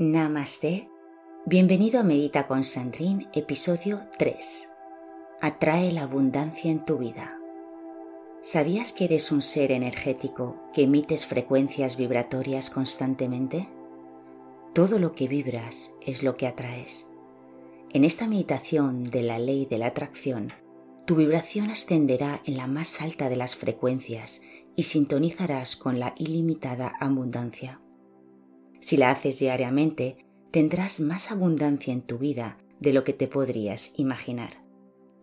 Namaste. Bienvenido a Medita con Sandrine, episodio 3. Atrae la abundancia en tu vida. ¿Sabías que eres un ser energético que emites frecuencias vibratorias constantemente? Todo lo que vibras es lo que atraes. En esta meditación de la ley de la atracción, tu vibración ascenderá en la más alta de las frecuencias y sintonizarás con la ilimitada abundancia. Si la haces diariamente, tendrás más abundancia en tu vida de lo que te podrías imaginar.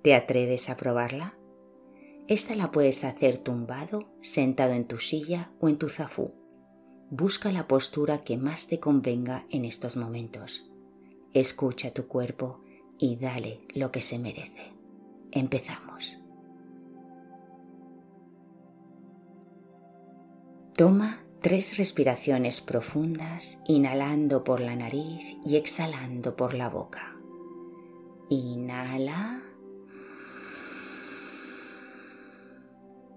¿Te atreves a probarla? Esta la puedes hacer tumbado, sentado en tu silla o en tu zafú. Busca la postura que más te convenga en estos momentos. Escucha tu cuerpo y dale lo que se merece. Empezamos. Toma Tres respiraciones profundas, inhalando por la nariz y exhalando por la boca. Inhala.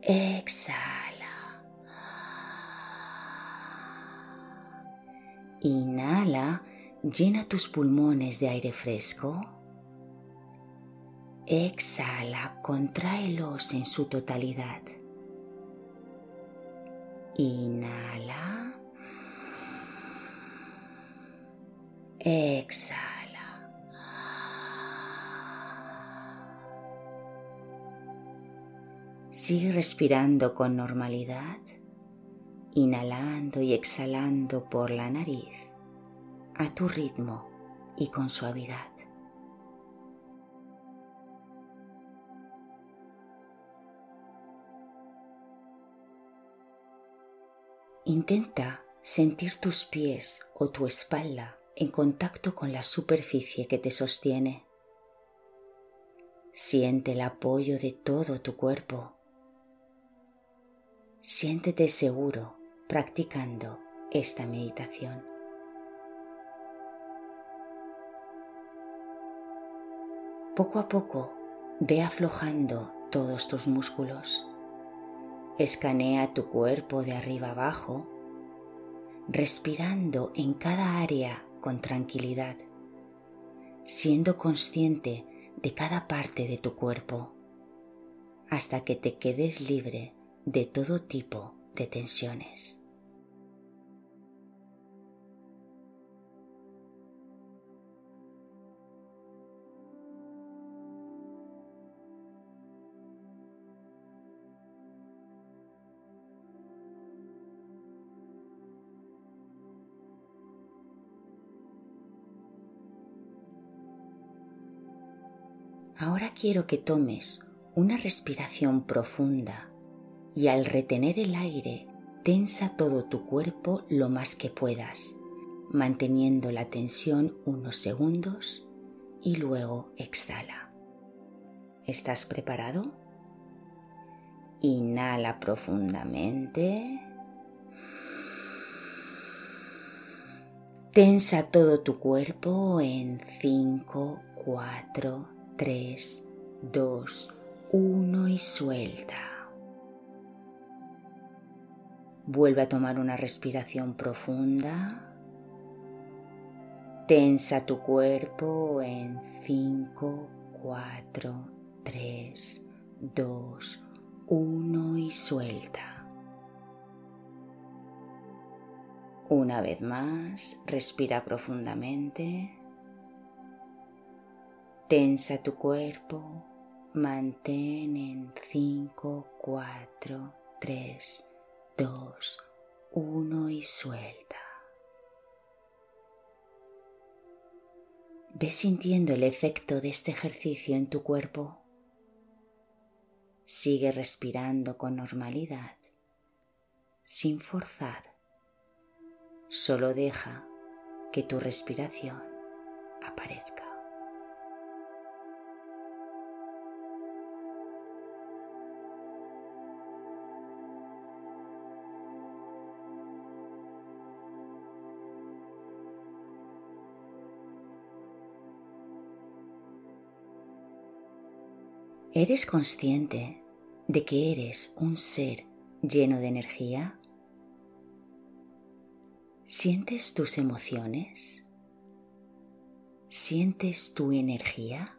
Exhala. Inhala, llena tus pulmones de aire fresco. Exhala, contráelos en su totalidad. Inhala. Exhala. Sigue respirando con normalidad, inhalando y exhalando por la nariz a tu ritmo y con suavidad. Intenta sentir tus pies o tu espalda en contacto con la superficie que te sostiene. Siente el apoyo de todo tu cuerpo. Siéntete seguro practicando esta meditación. Poco a poco ve aflojando todos tus músculos Escanea tu cuerpo de arriba abajo, respirando en cada área con tranquilidad, siendo consciente de cada parte de tu cuerpo, hasta que te quedes libre de todo tipo de tensiones. Ahora quiero que tomes una respiración profunda y al retener el aire tensa todo tu cuerpo lo más que puedas, manteniendo la tensión unos segundos y luego exhala. ¿Estás preparado? Inhala profundamente. Tensa todo tu cuerpo en 5, 4, 3, 2, 1 y suelta. Vuelve a tomar una respiración profunda. Tensa tu cuerpo en 5, 4, 3, 2, 1 y suelta. Una vez más, respira profundamente. Tensa tu cuerpo, mantén en 5, 4, 3, 2, 1 y suelta. Ve sintiendo el efecto de este ejercicio en tu cuerpo. Sigue respirando con normalidad, sin forzar. Solo deja que tu respiración aparezca. ¿Eres consciente de que eres un ser lleno de energía? ¿Sientes tus emociones? ¿Sientes tu energía?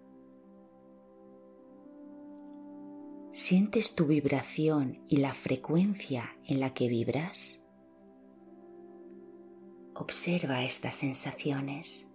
¿Sientes tu vibración y la frecuencia en la que vibras? Observa estas sensaciones.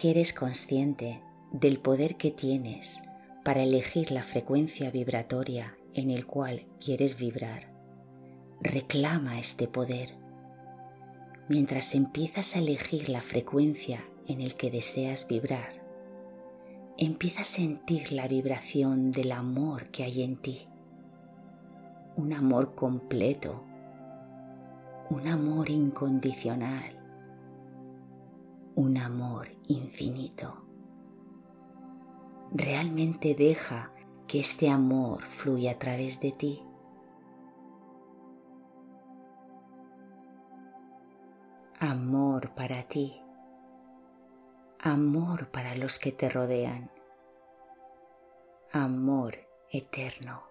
Que eres consciente del poder que tienes para elegir la frecuencia vibratoria en el cual quieres vibrar, reclama este poder. Mientras empiezas a elegir la frecuencia en el que deseas vibrar, empieza a sentir la vibración del amor que hay en ti. Un amor completo, un amor incondicional, un amor infinito. Realmente deja que este amor fluya a través de ti. Amor para ti. Amor para los que te rodean. Amor eterno.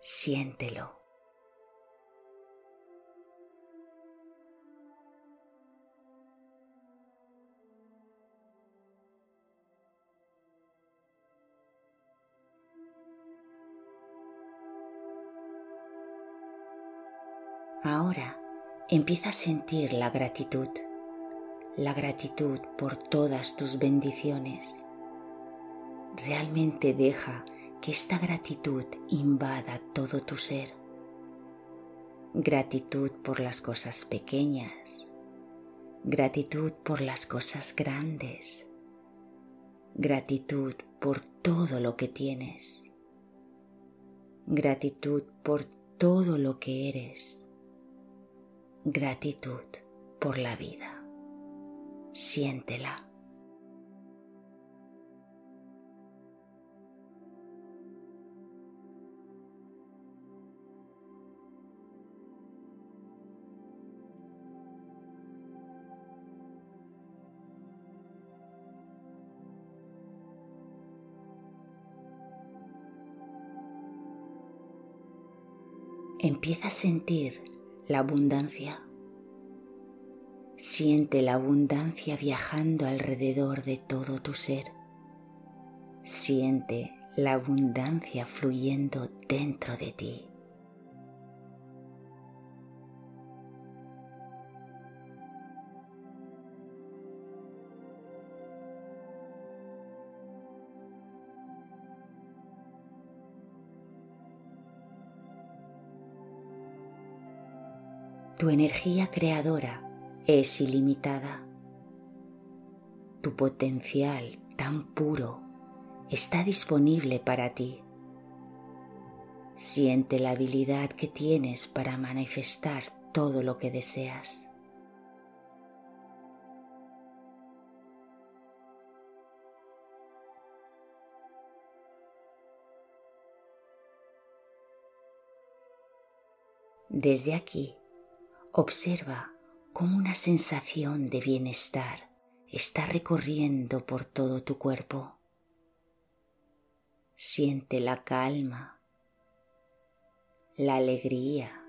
Siéntelo. Ahora empieza a sentir la gratitud, la gratitud por todas tus bendiciones. Realmente deja que esta gratitud invada todo tu ser. Gratitud por las cosas pequeñas, gratitud por las cosas grandes, gratitud por todo lo que tienes, gratitud por todo lo que eres gratitud por la vida. Siéntela. Empieza a sentir la abundancia. Siente la abundancia viajando alrededor de todo tu ser. Siente la abundancia fluyendo dentro de ti. Tu energía creadora es ilimitada. Tu potencial tan puro está disponible para ti. Siente la habilidad que tienes para manifestar todo lo que deseas. Desde aquí, Observa cómo una sensación de bienestar está recorriendo por todo tu cuerpo. Siente la calma, la alegría,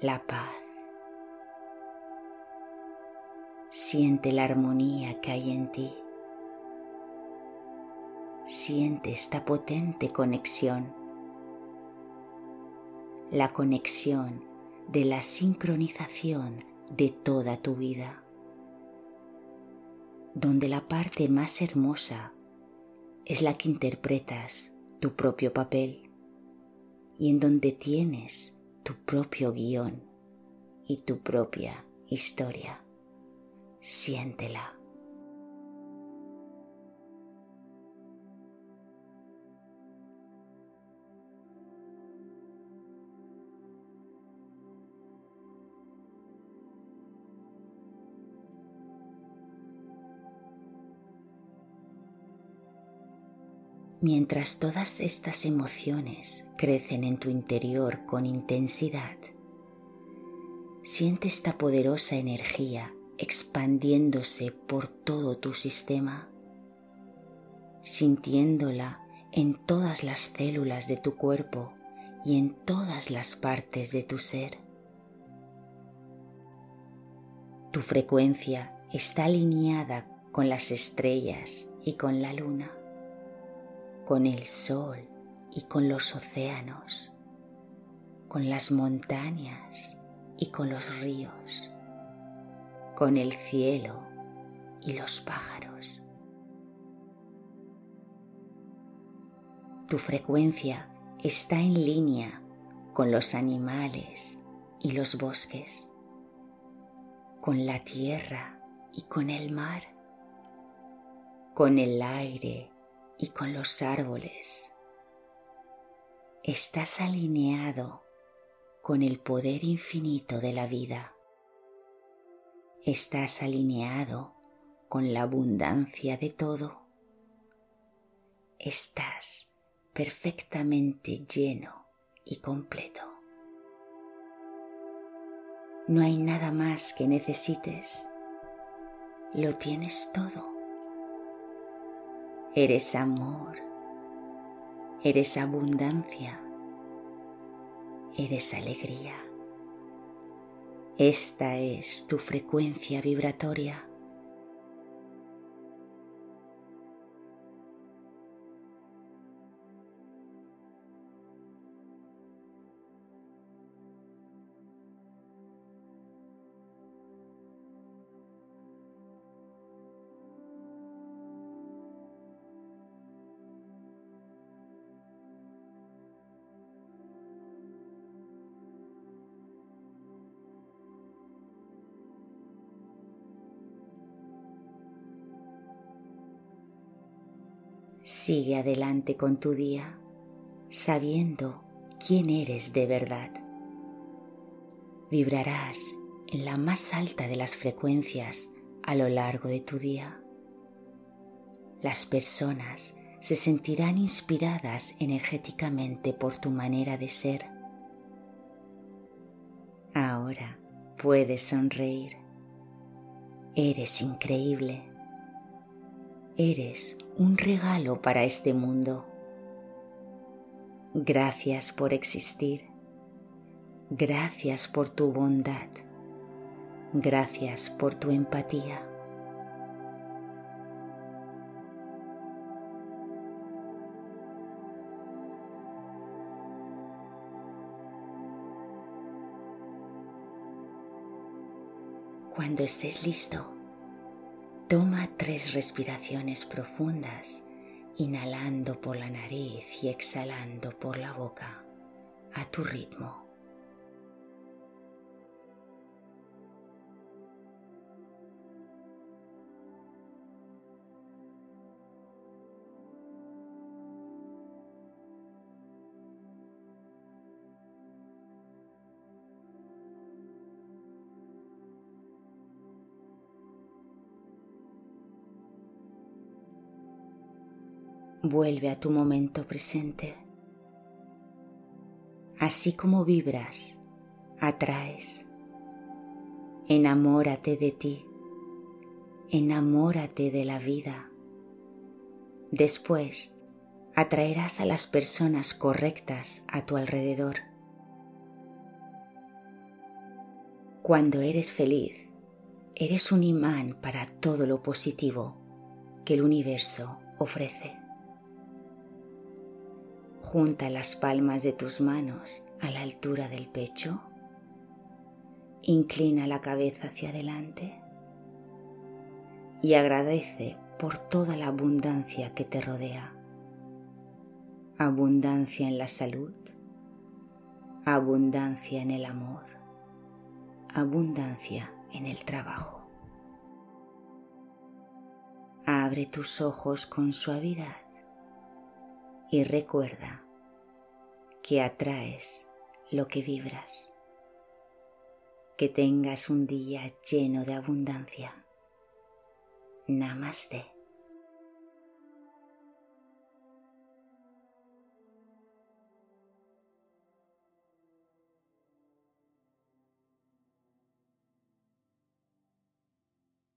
la paz. Siente la armonía que hay en ti. Siente esta potente conexión. La conexión de la sincronización de toda tu vida, donde la parte más hermosa es la que interpretas tu propio papel y en donde tienes tu propio guion y tu propia historia. Siéntela. Mientras todas estas emociones crecen en tu interior con intensidad, siente esta poderosa energía expandiéndose por todo tu sistema, sintiéndola en todas las células de tu cuerpo y en todas las partes de tu ser. Tu frecuencia está alineada con las estrellas y con la luna con el sol y con los océanos, con las montañas y con los ríos, con el cielo y los pájaros. Tu frecuencia está en línea con los animales y los bosques, con la tierra y con el mar, con el aire y con los árboles. Estás alineado con el poder infinito de la vida. Estás alineado con la abundancia de todo. Estás perfectamente lleno y completo. No hay nada más que necesites. Lo tienes todo. Eres amor, eres abundancia, eres alegría. Esta es tu frecuencia vibratoria. Sigue adelante con tu día sabiendo quién eres de verdad. Vibrarás en la más alta de las frecuencias a lo largo de tu día. Las personas se sentirán inspiradas energéticamente por tu manera de ser. Ahora puedes sonreír. Eres increíble. Eres un regalo para este mundo. Gracias por existir. Gracias por tu bondad. Gracias por tu empatía. Cuando estés listo, Toma tres respiraciones profundas, inhalando por la nariz y exhalando por la boca a tu ritmo. Vuelve a tu momento presente. Así como vibras, atraes. Enamórate de ti, enamórate de la vida. Después atraerás a las personas correctas a tu alrededor. Cuando eres feliz, eres un imán para todo lo positivo que el universo ofrece. Junta las palmas de tus manos a la altura del pecho. Inclina la cabeza hacia adelante y agradece por toda la abundancia que te rodea. Abundancia en la salud, abundancia en el amor, abundancia en el trabajo. Abre tus ojos con suavidad y recuerda que atraes lo que vibras. Que tengas un día lleno de abundancia. Namaste.